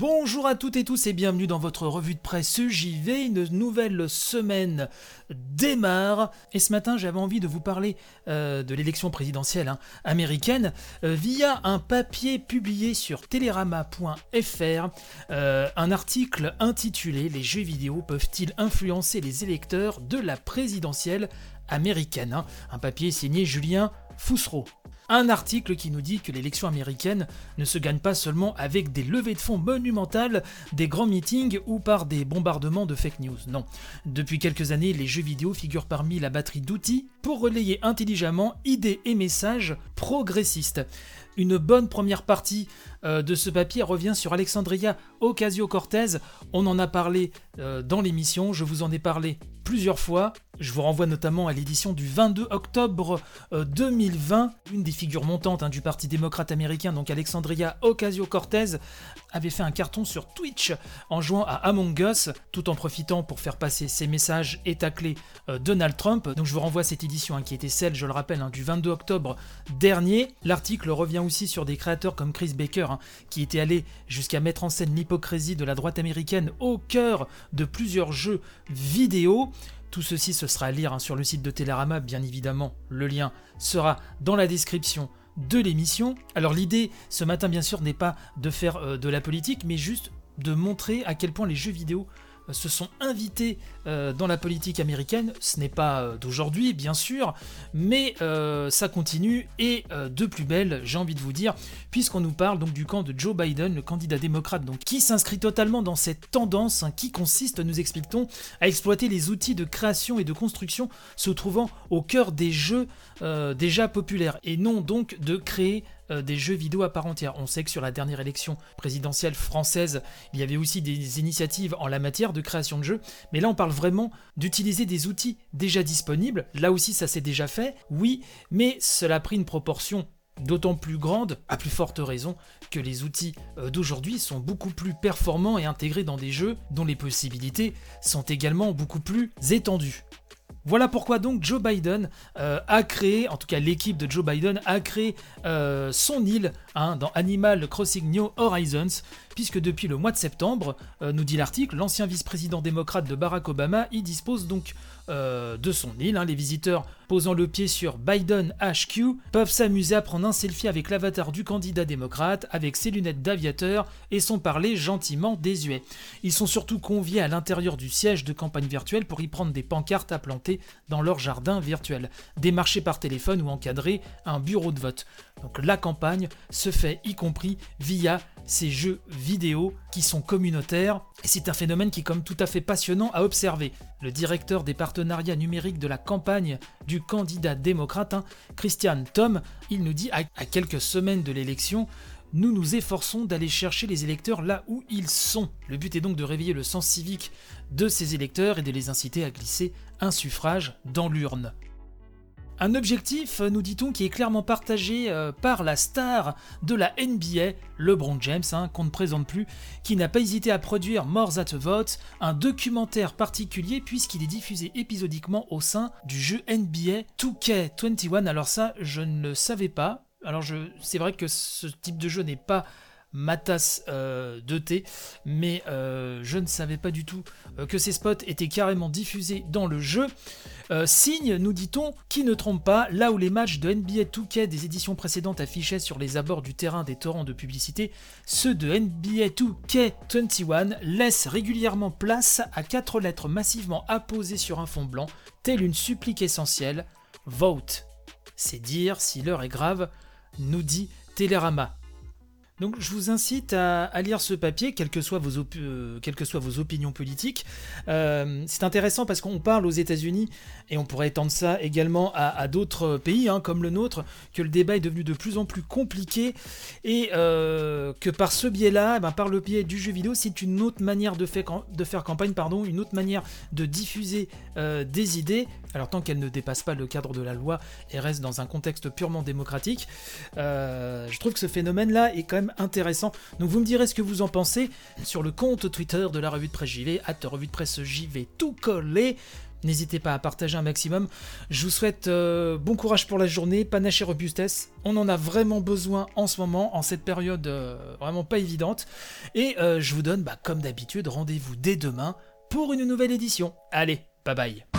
Bonjour à toutes et tous et bienvenue dans votre revue de presse JV. Une nouvelle semaine démarre. Et ce matin, j'avais envie de vous parler euh, de l'élection présidentielle hein, américaine euh, via un papier publié sur telerama.fr. Euh, un article intitulé Les jeux vidéo peuvent-ils influencer les électeurs de la présidentielle américaine? Un papier signé Julien Foussereau. Un article qui nous dit que l'élection américaine ne se gagne pas seulement avec des levées de fonds monumentales, des grands meetings ou par des bombardements de fake news. Non. Depuis quelques années, les jeux vidéo figurent parmi la batterie d'outils pour relayer intelligemment idées et messages progressistes. Une bonne première partie euh, de ce papier revient sur Alexandria Ocasio-Cortez. On en a parlé euh, dans l'émission, je vous en ai parlé plusieurs fois. Je vous renvoie notamment à l'édition du 22 octobre 2020. Euh, Une des figures montantes hein, du Parti démocrate américain, donc Alexandria Ocasio-Cortez, avait fait un carton sur Twitch en jouant à Among Us, tout en profitant pour faire passer ses messages et tacler Donald Trump. Donc je vous renvoie à cette édition hein, qui était celle, je le rappelle, hein, du 22 octobre dernier. L'article revient aussi sur des créateurs comme Chris Baker qui était allé jusqu'à mettre en scène l'hypocrisie de la droite américaine au cœur de plusieurs jeux vidéo. Tout ceci, ce sera à lire hein, sur le site de Télérama, bien évidemment. Le lien sera dans la description de l'émission. Alors l'idée ce matin, bien sûr, n'est pas de faire euh, de la politique, mais juste de montrer à quel point les jeux vidéo se sont invités euh, dans la politique américaine. Ce n'est pas euh, d'aujourd'hui, bien sûr, mais euh, ça continue et de plus belle, j'ai envie de vous dire, puisqu'on nous parle donc du camp de Joe Biden, le candidat démocrate, qui s'inscrit totalement dans cette tendance hein, qui consiste, nous expliquons, à exploiter les outils de création et de construction se trouvant au cœur des jeux déjà populaires, et non donc de créer euh, des jeux vidéo à part entière. On sait que sur la dernière élection présidentielle française, il y avait aussi des initiatives en la matière de création de jeux, mais là on parle vraiment d'utiliser des outils déjà disponibles. Là aussi ça s'est déjà fait, oui, mais cela a pris une proportion d'autant plus grande, à plus forte raison, que les outils euh, d'aujourd'hui sont beaucoup plus performants et intégrés dans des jeux dont les possibilités sont également beaucoup plus étendues. Voilà pourquoi donc Joe Biden euh, a créé, en tout cas l'équipe de Joe Biden a créé euh, son île hein, dans Animal Crossing New Horizons, puisque depuis le mois de septembre, euh, nous dit l'article, l'ancien vice-président démocrate de Barack Obama y dispose donc de son île. Hein. Les visiteurs posant le pied sur Biden HQ peuvent s'amuser à prendre un selfie avec l'avatar du candidat démocrate, avec ses lunettes d'aviateur et son parler gentiment désuet. Ils sont surtout conviés à l'intérieur du siège de campagne virtuelle pour y prendre des pancartes à planter dans leur jardin virtuel, démarcher par téléphone ou encadrer un bureau de vote. Donc la campagne se fait y compris via ces jeux vidéo qui sont communautaires et c'est un phénomène qui est comme tout à fait passionnant à observer. Le directeur des partenariats numériques de la campagne du candidat démocrate, hein, Christian Tom, il nous dit à, à quelques semaines de l'élection nous nous efforçons d'aller chercher les électeurs là où ils sont. Le but est donc de réveiller le sens civique de ces électeurs et de les inciter à glisser un suffrage dans l'urne. Un objectif, nous dit-on, qui est clairement partagé euh, par la star de la NBA, LeBron James, hein, qu'on ne présente plus, qui n'a pas hésité à produire More That Vote, un documentaire particulier puisqu'il est diffusé épisodiquement au sein du jeu NBA 2K21. Alors ça, je ne le savais pas. Alors je, c'est vrai que ce type de jeu n'est pas ma tasse euh, de thé, mais euh, je ne savais pas du tout euh, que ces spots étaient carrément diffusés dans le jeu. signe, nous dit-on, qui ne trompe pas, là où les matchs de NBA 2K des éditions précédentes affichaient sur les abords du terrain des torrents de publicité, ceux de NBA 2K21 laissent régulièrement place à quatre lettres massivement apposées sur un fond blanc, telle une supplique essentielle, Vote. C'est dire si l'heure est grave, nous dit Télérama. Donc je vous incite à, lire ce papier, quelles que soient vos, euh, opinions politiques. Euh, c'est intéressant parce qu'on parle aux États-Unis, et on pourrait étendre ça également à, d'autres pays, hein, comme le nôtre, que le débat est devenu de plus en plus compliqué, et euh, que par ce biais-là, eh ben, par le biais du jeu vidéo, c'est une autre manière de, de, faire campagne, pardon, une autre manière de diffuser des idées, alors tant qu'elles ne dépassent pas le cadre de la loi et restent dans un contexte purement démocratique. je trouve que ce phénomène-là est quand intéressant. Donc vous me direz ce que vous en pensez sur le compte Twitter de la revue de presse JV, at revue de presse JV tout collé. N'hésitez pas à partager un maximum. Je vous souhaite euh, bon courage pour la journée, panache et robustesse. On en a vraiment besoin en ce moment, en cette période euh, vraiment pas évidente. Et euh, je vous donne, bah, comme d'habitude, rendez-vous dès demain pour une nouvelle édition. Allez, bye bye.